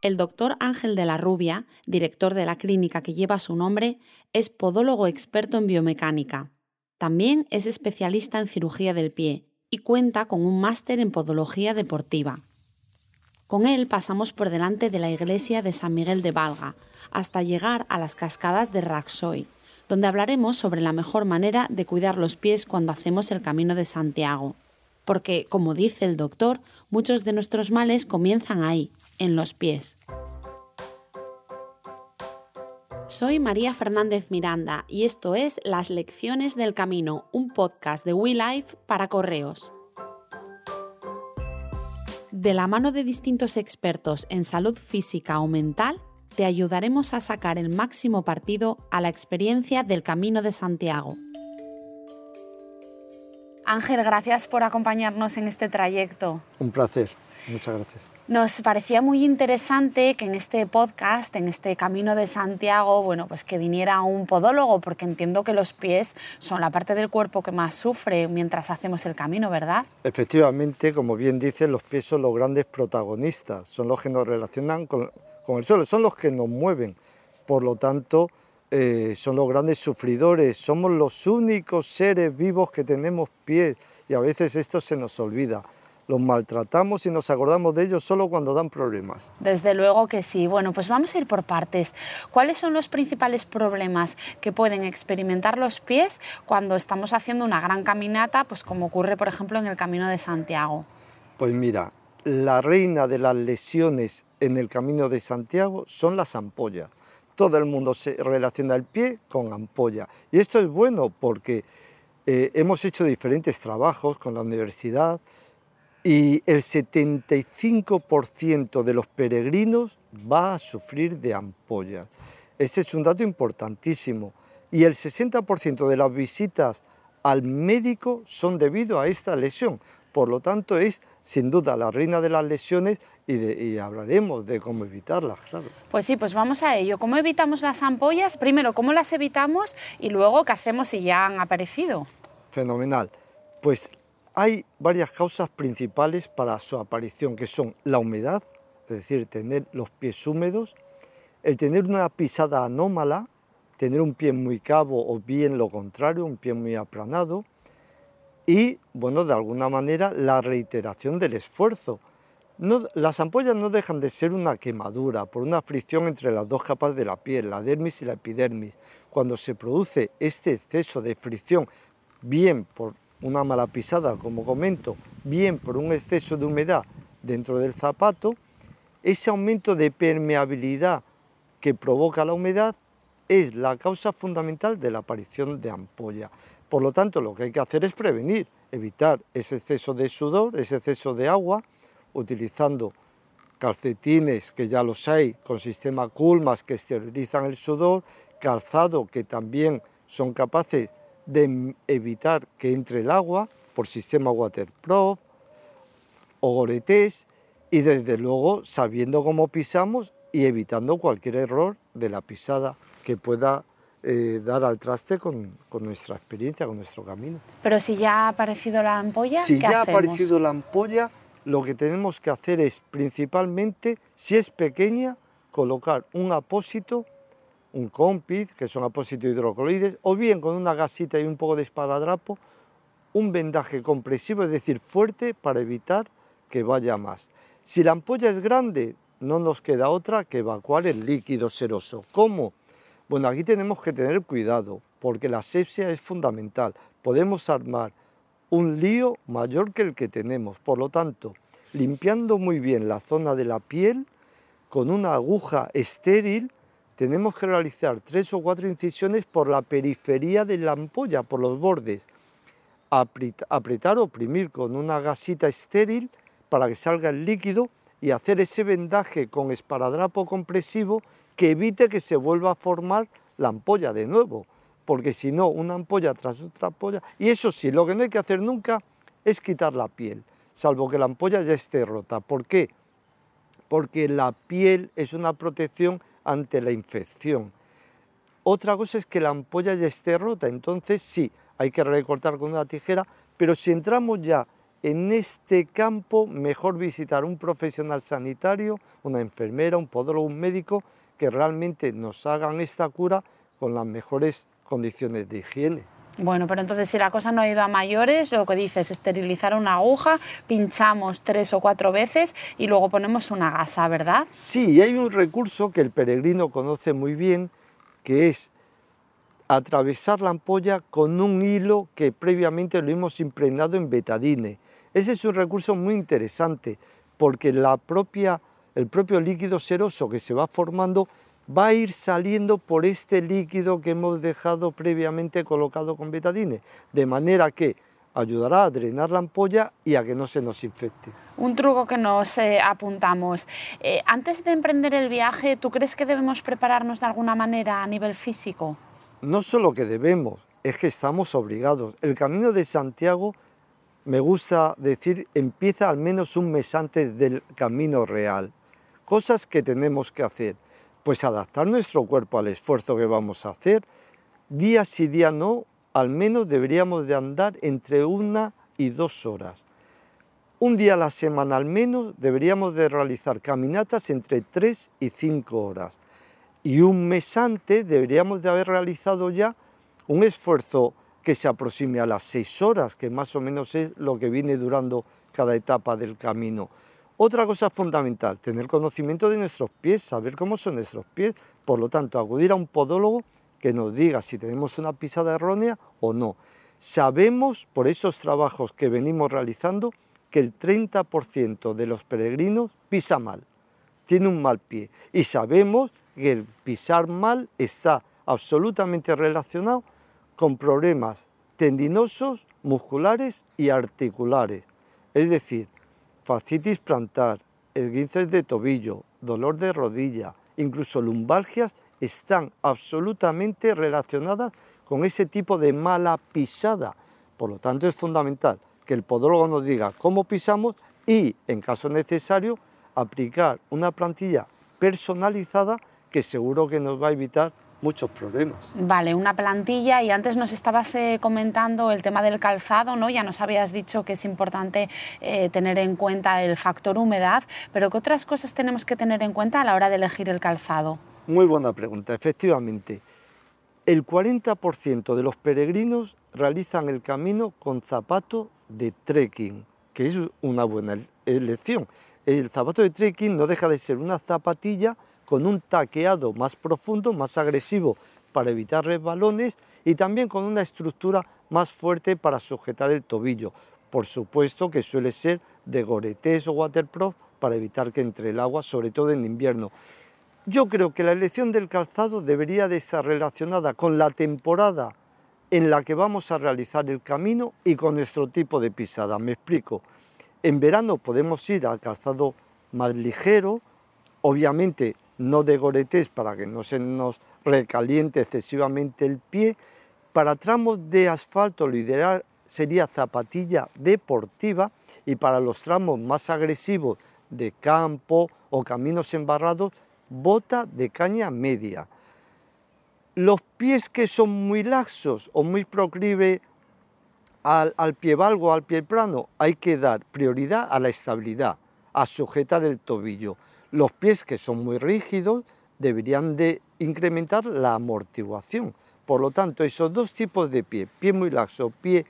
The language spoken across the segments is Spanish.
El doctor Ángel de la Rubia, director de la clínica que lleva su nombre, es podólogo experto en biomecánica. También es especialista en cirugía del pie y cuenta con un máster en podología deportiva. Con él pasamos por delante de la iglesia de San Miguel de Valga hasta llegar a las cascadas de Raxoy, donde hablaremos sobre la mejor manera de cuidar los pies cuando hacemos el camino de Santiago. Porque, como dice el doctor, muchos de nuestros males comienzan ahí, en los pies. Soy María Fernández Miranda y esto es Las Lecciones del Camino, un podcast de WeLife para correos. De la mano de distintos expertos en salud física o mental, te ayudaremos a sacar el máximo partido a la experiencia del Camino de Santiago. Ángel, gracias por acompañarnos en este trayecto. Un placer, muchas gracias. Nos parecía muy interesante que en este podcast, en este Camino de Santiago, bueno, pues que viniera un podólogo, porque entiendo que los pies son la parte del cuerpo que más sufre mientras hacemos el camino, ¿verdad? Efectivamente, como bien dice, los pies son los grandes protagonistas, son los que nos relacionan con, el suelo, son los que nos mueven. Por lo tanto, eh, son los grandes sufridores, somos los únicos seres vivos que tenemos pies y a veces esto se nos olvida los maltratamos y nos acordamos de ellos solo cuando dan problemas. Desde luego que sí. Bueno, pues vamos a ir por partes. ¿Cuáles son los principales problemas que pueden experimentar los pies cuando estamos haciendo una gran caminata, pues como ocurre, por ejemplo, en el Camino de Santiago? Pues mira, la reina de las lesiones en el Camino de Santiago son las ampollas. Todo el mundo se relaciona el pie con ampolla. Y esto es bueno porque eh, hemos hecho diferentes trabajos con la universidad, y el 75% de los peregrinos va a sufrir de ampollas. Este es un dato importantísimo. Y el 60% de las visitas al médico son debido a esta lesión. Por lo tanto, es sin duda la reina de las lesiones y, hablaremos de cómo evitarlas, claro. Pues sí, pues vamos a ello. ¿Cómo evitamos las ampollas? Primero, ¿cómo las evitamos? Y luego, ¿qué hacemos si ya han aparecido? Fenomenal. Pues hay varias causas principales para su aparición, que son la humedad, es decir, tener los pies húmedos, el tener una pisada anómala, tener un pie muy cabo o bien lo contrario, un pie muy aplanado, y, bueno, de alguna manera, la reiteración del esfuerzo. las ampollas no dejan de ser una quemadura por una fricción entre las dos capas de la piel, la dermis y la epidermis. Cuando se produce este exceso de fricción, bien por una mala pisada, como comento, bien por un exceso de humedad dentro del zapato, ese aumento de permeabilidad que provoca la humedad es la causa fundamental de la aparición de ampolla. Por lo tanto, lo que hay que hacer es prevenir, evitar ese exceso de sudor, ese exceso de agua, utilizando calcetines, que ya los hay, con sistema Culmas que esterilizan el sudor, calzado que también son capaces de evitar que entre el agua por sistema waterproof o goretés y desde luego sabiendo cómo pisamos y evitando cualquier error de la pisada que pueda eh, dar al traste con, nuestra experiencia, con nuestro camino. Pero si ya ha aparecido la ampolla, si ya ha aparecido la ampolla, lo que tenemos que hacer es principalmente, si es pequeña, colocar un apósito un compiz, que son apósitos hidrocoloides, o bien con una gasita y un poco de esparadrapo, un vendaje compresivo, es decir, fuerte para evitar que vaya más. Si la ampolla es grande, no nos queda otra que evacuar el líquido seroso. ¿Cómo? Bueno, aquí tenemos que tener cuidado, porque la asepsia es fundamental. Podemos armar un lío mayor que el que tenemos. Por lo tanto, limpiando muy bien la zona de la piel, con una aguja estéril, tenemos que realizar tres o cuatro incisiones por la periferia de la ampolla, por los bordes. Apretar o oprimir con una gasita estéril para que salga el líquido y hacer ese vendaje con esparadrapo compresivo que evite que se vuelva a formar la ampolla de nuevo, porque si no, una ampolla tras otra ampolla, y eso sí, lo que no hay que hacer nunca es quitar la piel, salvo que la ampolla ya esté rota. ¿Por qué? Porque la piel es una protección ante la infección. Otra cosa es que la ampolla ya esté rota, entonces sí, hay que recortar con una tijera, pero si entramos ya en este campo mejor visitar un profesional sanitario, una enfermera, un podólogo, un médico, que realmente nos hagan esta cura con las mejores condiciones de higiene. Bueno, pero entonces si la cosa no ha ido a mayores, lo que dices, esterilizar una aguja, pinchamos tres o cuatro veces y luego ponemos una gasa, ¿verdad? Sí, hay un recurso que el peregrino conoce muy bien, que es atravesar la ampolla con un hilo que previamente lo hemos impregnado en betadine. Ese es un recurso muy interesante porque la propia, el propio líquido seroso que se va formando va a ir saliendo por este líquido que hemos dejado previamente colocado con betadine, de manera que ayudará a drenar la ampolla y a que no se nos infecte. Un truco que nos eh, apuntamos. Eh, antes de emprender el viaje, ¿tú crees que debemos prepararnos de alguna manera a nivel físico? No solo que debemos, es que estamos obligados. El camino de Santiago, me gusta decir, empieza al menos un mes antes del camino real. Cosas que tenemos que hacer pues adaptar nuestro cuerpo al esfuerzo que vamos a hacer. Día sí, día no, al menos deberíamos de andar entre una y dos horas. Un día a la semana al menos deberíamos de realizar caminatas entre tres y cinco horas. Y un mes antes deberíamos de haber realizado ya un esfuerzo que se aproxime a las seis horas, que más o menos es lo que viene durando cada etapa del camino. Otra cosa fundamental, tener conocimiento de nuestros pies, saber cómo son nuestros pies, por lo tanto, acudir a un podólogo que nos diga si tenemos una pisada errónea o no. Sabemos por esos trabajos que venimos realizando que el 30% de los peregrinos pisa mal, tiene un mal pie y sabemos que el pisar mal está absolutamente relacionado con problemas tendinosos, musculares y articulares. Es decir, fascitis plantar, esguinces de tobillo, dolor de rodilla, incluso lumbalgias, están absolutamente relacionadas con ese tipo de mala pisada. Por lo tanto, es fundamental que el podólogo nos diga cómo pisamos y, en caso necesario, aplicar una plantilla personalizada que seguro que nos va a evitar muchos problemas. Vale, una plantilla y antes nos estabas eh, comentando el tema del calzado, ¿no? Ya nos habías dicho que es importante eh, tener en cuenta el factor humedad, pero ¿qué otras cosas tenemos que tener en cuenta a la hora de elegir el calzado? Muy buena pregunta, efectivamente. El 40% de los peregrinos realizan el camino con zapato de trekking, que es una buena elección. El zapato de trekking no deja de ser una zapatilla con un taqueado más profundo, más agresivo para evitar resbalones y también con una estructura más fuerte para sujetar el tobillo. Por supuesto que suele ser de Goretés o Waterproof para evitar que entre el agua, sobre todo en invierno. Yo creo que la elección del calzado debería de estar relacionada con la temporada en la que vamos a realizar el camino y con nuestro tipo de pisada. Me explico. En verano podemos ir al calzado más ligero, obviamente no de goretés para que no se nos recaliente excesivamente el pie. Para tramos de asfalto lo ideal sería zapatilla deportiva y para los tramos más agresivos de campo o caminos embarrados, bota de caña media. Los pies que son muy laxos o muy proclive al, al pie valgo, al pie plano, hay que dar prioridad a la estabilidad, a sujetar el tobillo. Los pies que son muy rígidos deberían de incrementar la amortiguación. Por lo tanto, esos dos tipos de pie, pie muy laxo, pie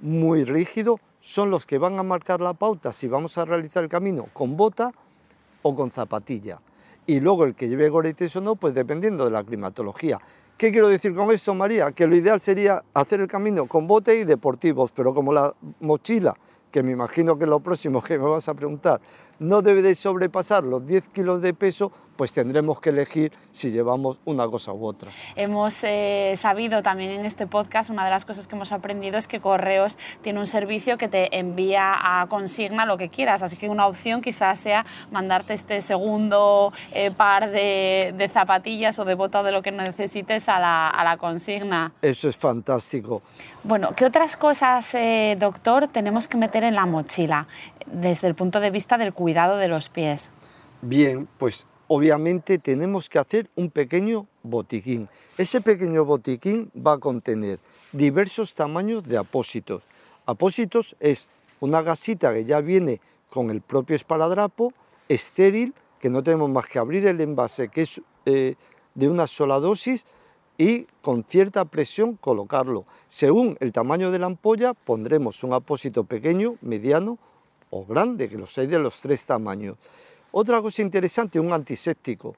muy rígido, son los que van a marcar la pauta si vamos a realizar el camino con bota o con zapatilla. Y luego el que lleve goretes o no, pues dependiendo de la climatología. ¿Qué quiero decir con esto, María? Que lo ideal sería hacer el camino con bote y deportivos, pero como la mochila, que me imagino que es lo próximo que me vas a preguntar, no debe de sobrepasar los 10 kilos de peso, pues tendremos que elegir si llevamos una cosa u otra. Hemos eh, sabido también en este podcast, una de las cosas que hemos aprendido es que Correos tiene un servicio que te envía a consigna lo que quieras, así que una opción quizás sea mandarte este segundo eh, par de, zapatillas o de bota de lo que necesites a la, a la consigna. Eso es fantástico. Bueno, ¿qué otras cosas, eh, doctor, tenemos que meter en la mochila desde el punto de vista del cuidado de los pies? Bien, pues obviamente tenemos que hacer un pequeño botiquín. Ese pequeño botiquín va a contener diversos tamaños de apósitos. Apósitos es una gasita que ya viene con el propio esparadrapo, estéril, que no tenemos más que abrir el envase, que es eh, de una sola dosis, y con cierta presión colocarlo. Según el tamaño de la ampolla, pondremos un apósito pequeño, mediano o grande, que los hay de los tres tamaños. Otra cosa interesante, un antiséptico.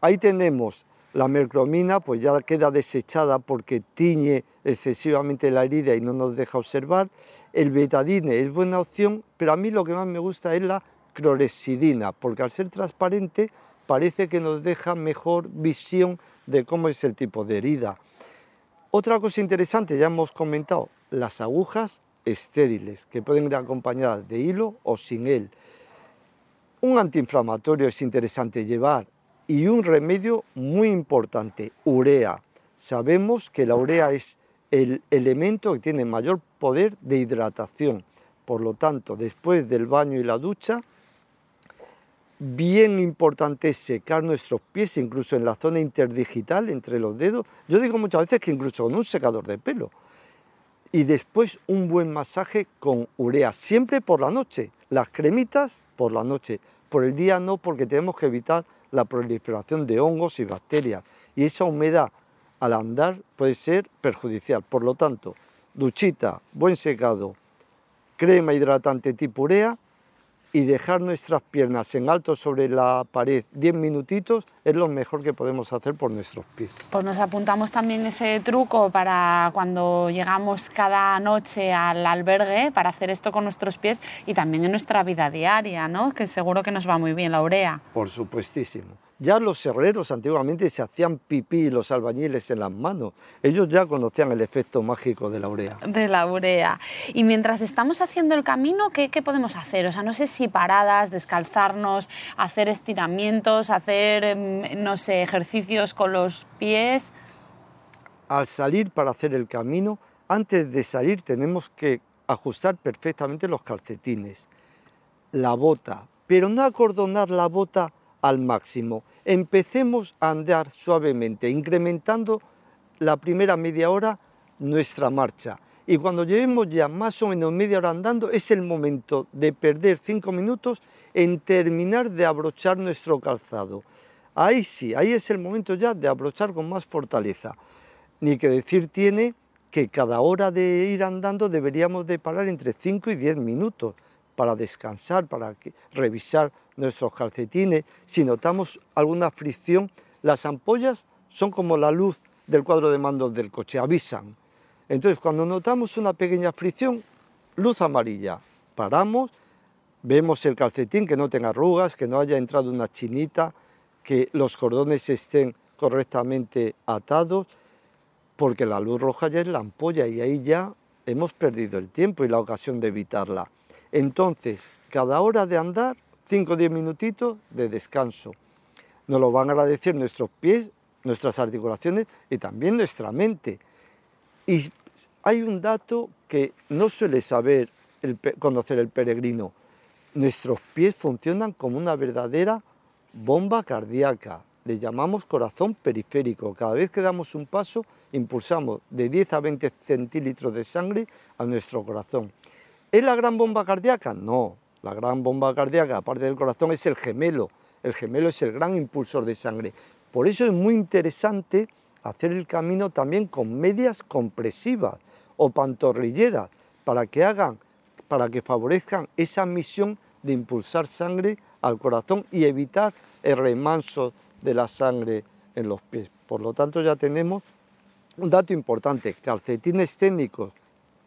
Ahí tenemos la mercromina, pues ya queda desechada porque tiñe excesivamente la herida y no nos deja observar. El betadine es buena opción, pero a mí lo que más me gusta es la clorexidina, porque al ser transparente parece que nos deja mejor visión de cómo es el tipo de herida. Otra cosa interesante, ya hemos comentado, las agujas estériles, que pueden ir acompañadas de hilo o sin él. Un antiinflamatorio es interesante llevar y un remedio muy importante, urea. Sabemos que la urea es el elemento que tiene mayor poder de hidratación. Por lo tanto, después del baño y la ducha, bien importante secar nuestros pies, incluso en la zona interdigital, entre los dedos. Yo digo muchas veces que incluso con un secador de pelo. Y después un buen masaje con urea, siempre por la noche. Las cremitas por la noche, por el día no, porque tenemos que evitar la proliferación de hongos y bacterias. Y esa humedad al andar puede ser perjudicial. Por lo tanto, duchita, buen secado, crema hidratante tipo urea y dejar nuestras piernas en alto sobre la pared 10 minutitos es lo mejor que podemos hacer por nuestros pies. Pues nos apuntamos también ese truco para cuando llegamos cada noche al albergue para hacer esto con nuestros pies y también en nuestra vida diaria, ¿no? Que seguro que nos va muy bien la urea. Por supuestísimo. Ya los herreros antiguamente se hacían pipí los albañiles en las manos. Ellos ya conocían el efecto mágico de la urea. De la urea. Y mientras estamos haciendo el camino, ¿qué, podemos hacer? O sea, no sé si paradas, descalzarnos, hacer estiramientos, hacer, em, no sé, ejercicios con los pies. Al salir para hacer el camino, antes de salir tenemos que ajustar perfectamente los calcetines, la bota, pero no acordonar la bota al máximo. Empecemos a andar suavemente, incrementando la primera media hora nuestra marcha. Y cuando llevemos ya más o menos media hora andando, es el momento de perder cinco minutos en terminar de abrochar nuestro calzado. Ahí sí, ahí es el momento ya de abrochar con más fortaleza. Ni que decir tiene que cada hora de ir andando deberíamos de parar entre 5 y 10 minutos para descansar, para revisar nuestros calcetines, si notamos alguna fricción, las ampollas son como la luz del cuadro de mandos del coche, avisan. Entonces, cuando notamos una pequeña fricción, luz amarilla, paramos, vemos el calcetín que no tenga arrugas, que no haya entrado una chinita, que los cordones estén correctamente atados, porque la luz roja ya es la ampolla y ahí ya hemos perdido el tiempo y la ocasión de evitarla. Entonces, cada hora de andar 5 o 10 minutitos de descanso. Nos lo van a agradecer nuestros pies, nuestras articulaciones y también nuestra mente. Y hay un dato que no suele saber conocer el peregrino. Nuestros pies funcionan como una verdadera bomba cardíaca. Le llamamos corazón periférico. Cada vez que damos un paso, impulsamos de 10 a 20 centímetros de sangre a nuestro corazón. ¿Es la gran bomba cardíaca? No, la gran bomba cardíaca, aparte del corazón, es el gemelo. El gemelo es el gran impulsor de sangre. Por eso es muy interesante hacer el camino también con medias compresivas o pantorrilleras para que hagan, para que favorezcan esa misión de impulsar sangre al corazón y evitar el remanso de la sangre en los pies. Por lo tanto, ya tenemos un dato importante, calcetines técnicos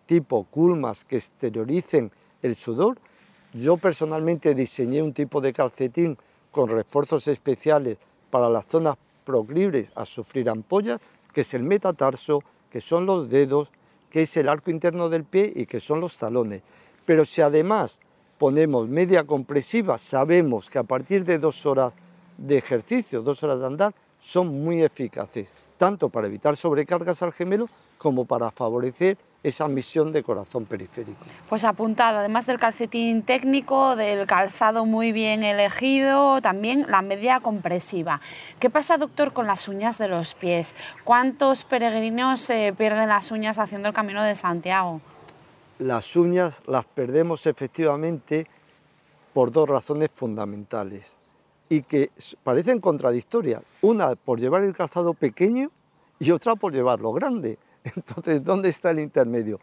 tipo culmas que exterioricen el sudor yo personalmente diseñé un tipo de calcetín con refuerzos especiales para las zonas proclives a sufrir ampollas, que es el metatarso, que son los dedos, que es el arco interno del pie y que son los talones. Pero si además ponemos media compresiva, sabemos que a partir de dos horas de ejercicio, dos horas de andar, son muy eficaces, tanto para evitar sobrecargas al gemelo como para favorecer esa misión de corazón periférico. Pues apuntado, además del calcetín técnico, del calzado muy bien elegido, también la media compresiva. ¿Qué pasa, doctor, con las uñas de los pies? ¿Cuántos peregrinos se pierden las uñas haciendo el camino de Santiago? las uñas las perdemos efectivamente por dos razones fundamentales y que parecen contradictorias. Una por llevar el calzado pequeño y otra por llevarlo grande. Entonces, ¿dónde está el intermedio?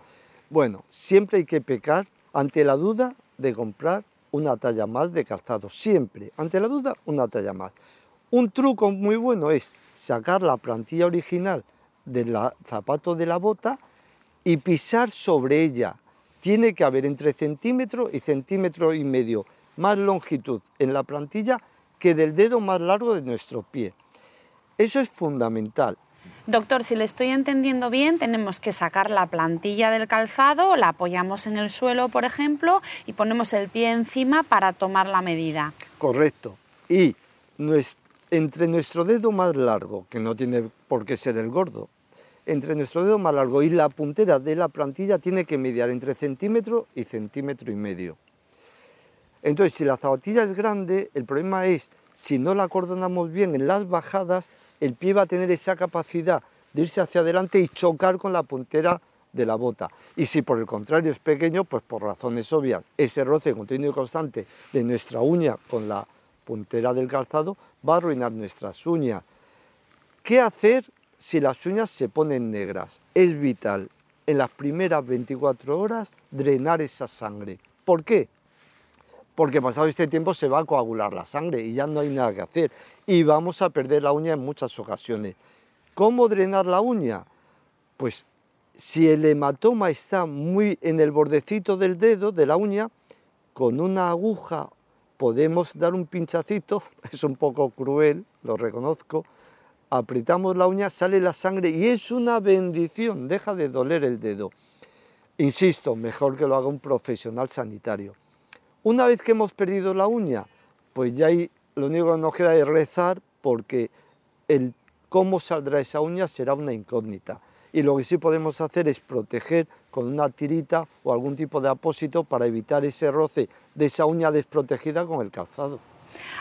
Bueno, siempre hay que pecar ante la duda de comprar una talla más de calzado. Siempre, ante la duda, una talla más. Un truco muy bueno es sacar la plantilla original del zapato de la bota y pisar sobre ella tiene que haber entre centímetro y centímetro y medio más longitud en la plantilla que del dedo más largo de nuestro pie. Eso es fundamental. Doctor, si le estoy entendiendo bien, tenemos que sacar la plantilla del calzado, la apoyamos en el suelo, por ejemplo, y ponemos el pie encima para tomar la medida. Correcto. Y entre nuestro dedo más largo, que no tiene por qué ser el gordo, entre nuestro dedo más largo y la puntera de la plantilla tiene que mediar entre centímetro y centímetro y medio. Entonces, si la zapatilla es grande, el problema es, si no la acordonamos bien en las bajadas, el pie va a tener esa capacidad de irse hacia adelante y chocar con la puntera de la bota. Y si por el contrario es pequeño, pues por razones obvias, ese roce continuo y constante de nuestra uña con la puntera del calzado va a arruinar nuestras uñas. ¿Qué hacer si las uñas se ponen negras. Es vital en las primeras 24 horas drenar esa sangre. ¿Por qué? Porque pasado este tiempo se va a coagular la sangre y ya no hay nada que hacer y vamos a perder la uña en muchas ocasiones. ¿Cómo drenar la uña? Pues si el hematoma está muy en el bordecito del dedo, de la uña, con una aguja podemos dar un pinchacito, es un poco cruel, lo reconozco, apretamos la uña, sale la sangre y es una bendición, deja de doler el dedo. Insisto, mejor que lo haga un profesional sanitario. Una vez que hemos perdido la uña, pues ya hay, lo único que nos queda es rezar porque el cómo saldrá esa uña será una incógnita. Y lo que sí podemos hacer es proteger con una tirita o algún tipo de apósito para evitar ese roce de esa uña desprotegida con el calzado.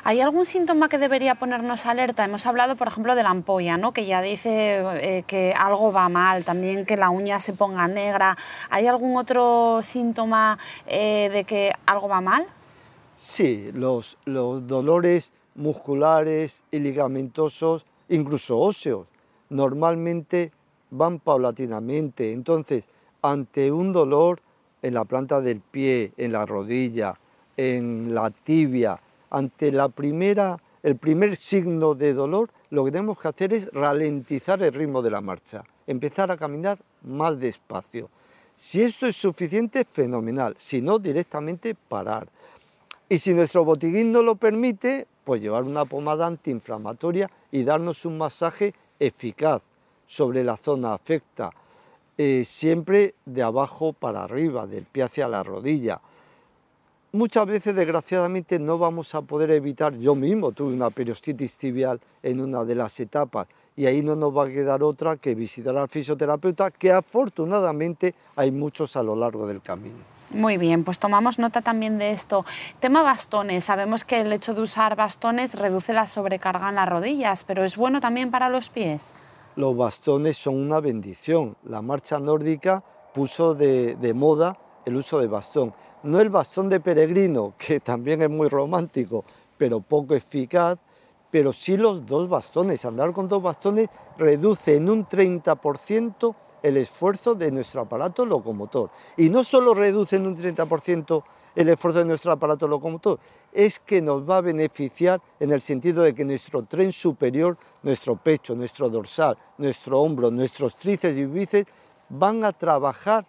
¿Hay algún síntoma que debería ponernos alerta? Hemos hablado, por ejemplo, de la ampolla, ¿no? que ya dice eh, que algo va mal, también que la uña se ponga negra. ¿Hay algún otro síntoma eh, de que algo va mal? Sí, los, los dolores musculares y ligamentosos, incluso óseos, normalmente van paulatinamente. Entonces, ante un dolor en la planta del pie, en la rodilla, en la tibia, ante la primera, el primer signo de dolor, lo que tenemos que hacer es ralentizar el ritmo de la marcha, empezar a caminar más despacio. Si esto es suficiente, fenomenal. Si no, directamente parar. Y si nuestro botiguín no lo permite, pues llevar una pomada antiinflamatoria y darnos un masaje eficaz sobre la zona afecta, eh, siempre de abajo para arriba, del pie hacia la rodilla. Muchas veces, desgraciadamente, no vamos a poder evitar, yo mismo tuve una periostitis tibial en una de las etapas y ahí no nos va a quedar otra que visitar al fisioterapeuta, que afortunadamente hay muchos a lo largo del camino. Muy bien, pues tomamos nota también de esto. Tema bastones. Sabemos que el hecho de usar bastones reduce la sobrecarga en las rodillas, pero ¿es bueno también para los pies? Los bastones son una bendición. La marcha nórdica puso de, de moda el uso de bastón no el bastón de peregrino, que también es muy romántico, pero poco eficaz, pero sí los dos bastones. Andar con dos bastones reduce en un 30% el esfuerzo de nuestro aparato locomotor. Y no solo reduce en un 30% el esfuerzo de nuestro aparato locomotor, es que nos va a beneficiar en el sentido de que nuestro tren superior, nuestro pecho, nuestro dorsal, nuestro hombro, nuestros tríceps y bíceps van a trabajar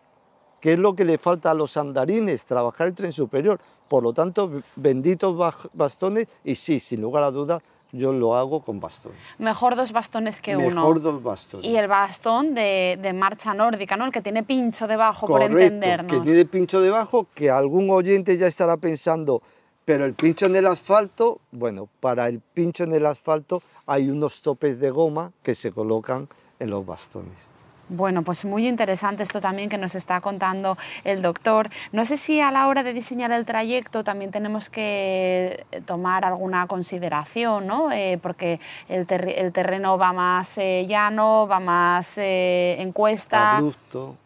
¿Qué es lo que le falta a los andarines? Trabajar el tren superior. Por lo tanto, benditos bastones y sí, sin lugar a dudas, yo lo hago con bastones. Mejor dos bastones que uno. Mejor dos bastones. Y el bastón de, marcha nórdica, ¿no? El que tiene pincho debajo, por entendernos. que tiene pincho debajo, que algún oyente ya estará pensando, pero el pincho en el asfalto, bueno, para el pincho en el asfalto hay unos topes de goma que se colocan en los bastones. Bueno, pues muy interesante esto también que nos está contando el doctor. No sé si a la hora de diseñar el trayecto también tenemos que tomar alguna consideración, ¿no? Eh, porque el, terreno va más eh, llano, va más eh, en cuesta. Abrupto.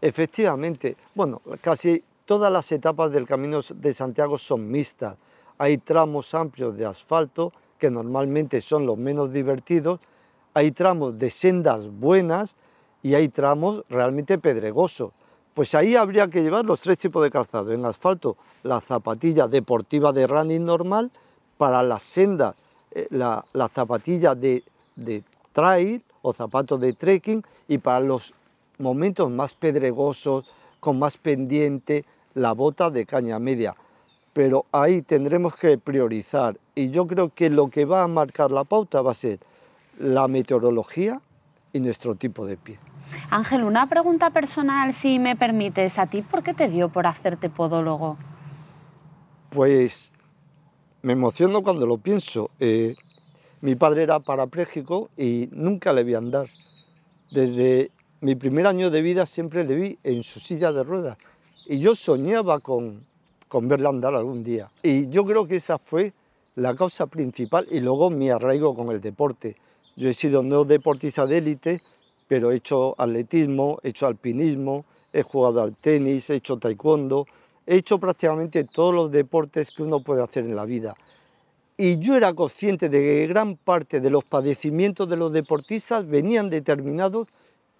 Efectivamente, bueno, casi todas las etapas del Camino de Santiago son mixtas. Hay tramos amplios de asfalto, que normalmente son los menos divertidos, hay tramos de sendas buenas y hay tramos realmente pedregosos. Pues ahí habría que llevar los tres tipos de calzado. En asfalto, la zapatilla deportiva de running normal, para las sendas, eh, la, zapatilla de, de trail o zapatos de trekking y para los momentos más pedregosos, con más pendiente, la bota de caña media. Pero ahí tendremos que priorizar y yo creo que lo que va a marcar la pauta va a ser la meteorología y nuestro tipo de pie. Ángel, una pregunta personal, si me permites. ¿A ti por qué te dio por hacerte podólogo? Pues me emociono cuando lo pienso. Eh, mi padre era parapléjico y nunca le vi andar. Desde mi primer año de vida siempre le vi en su silla de ruedas y yo soñaba con, con andar algún día. Y yo creo que esa fue la causa principal y luego mi arraigo con el deporte. Yo he sido no deportista de élite, pero he hecho atletismo, he hecho alpinismo, he jugado al tenis, he hecho taekwondo, he hecho prácticamente todos los deportes que uno puede hacer en la vida. Y yo era consciente de que gran parte de los padecimientos de los deportistas venían determinados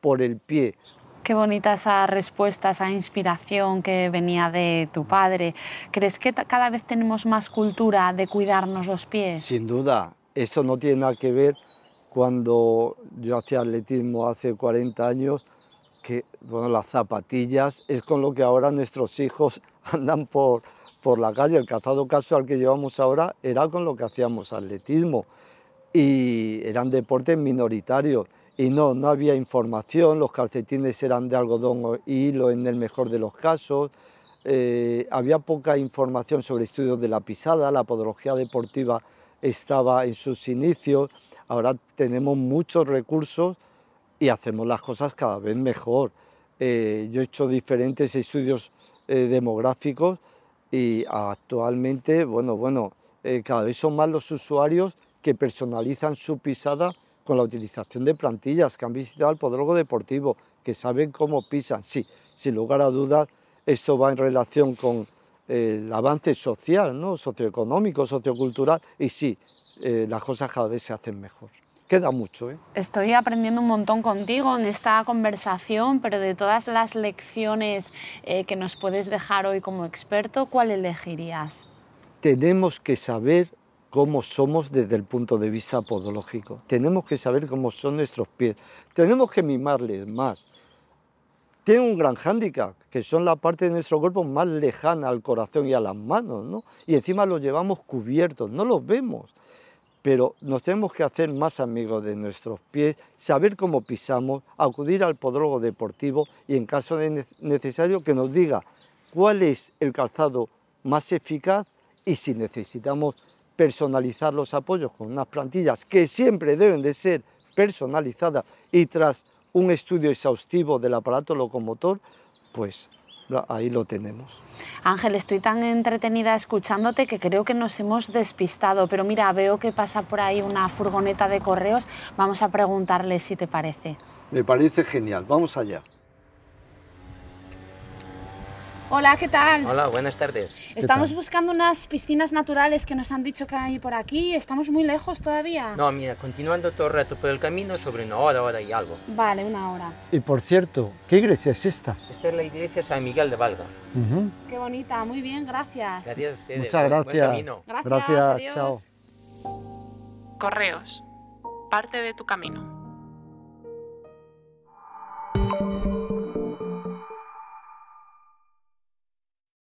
por el pie. Qué bonita esa respuesta, esa inspiración que venía de tu padre. ¿Crees que cada vez tenemos más cultura de cuidarnos los pies? Sin duda, eso no tiene nada que ver cuando yo hacía atletismo hace 40 años, que bueno, las zapatillas es con lo que ahora nuestros hijos andan por, por la calle. El calzado casual que llevamos ahora era con lo que hacíamos atletismo. Y eran deportes minoritarios. Y no, no había información, los calcetines eran de algodón y hilo en el mejor de los casos, eh, había poca información sobre estudios de la pisada, la podología deportiva estaba en sus inicios, ahora tenemos muchos recursos y hacemos las cosas cada vez mejor. Eh, yo he hecho diferentes estudios eh, demográficos y actualmente, bueno, bueno, cada vez son más los usuarios que personalizan su pisada con la utilización de plantillas que han visitado el podólogo deportivo, que saben cómo pisan. Sí, sin lugar a dudas, esto va en relación con eh, el avance social, ¿no? socioeconómico, sociocultural, y sí, eh, las cosas cada vez se hacen mejor. Queda mucho. ¿eh? Estoy aprendiendo un montón contigo en esta conversación, pero de todas las lecciones eh, que nos puedes dejar hoy como experto, ¿cuál elegirías? Tenemos que saber cómo somos desde el punto de vista podológico. Tenemos que saber cómo son nuestros pies. Tenemos que mimarles más. Tienen un gran hándicap, que son la parte de nuestro cuerpo más lejana al corazón y a las manos, ¿no? Y encima los llevamos cubiertos, no los vemos. Pero nos tenemos que hacer más amigos de nuestros pies, saber cómo pisamos, acudir al podólogo deportivo y en caso de necesario que nos diga cuál es el calzado más eficaz y si necesitamos personalizar los apoyos con unas plantillas que siempre deben de ser personalizadas y tras un estudio exhaustivo del aparato locomotor, pues ahí lo tenemos. Ángel, estoy tan entretenida escuchándote que creo que nos hemos despistado, pero mira, veo que pasa por ahí una furgoneta de correos, vamos a preguntarle si te parece. Me parece genial, vamos allá. Hola, ¿qué tal? Hola, buenas tardes. Estamos buscando unas piscinas naturales que nos han dicho que hay por aquí. ¿Estamos muy lejos todavía? No, mira, continuando todo el rato por el camino, sobre una hora, hora y algo. Vale, una hora. Y por cierto, ¿qué iglesia es esta? Esta es la iglesia San Miguel de Valga. Qué bonita, muy bien, gracias. Gracias a ustedes. Muchas gracias. Gracias, gracias chao. Correos, parte de tu camino.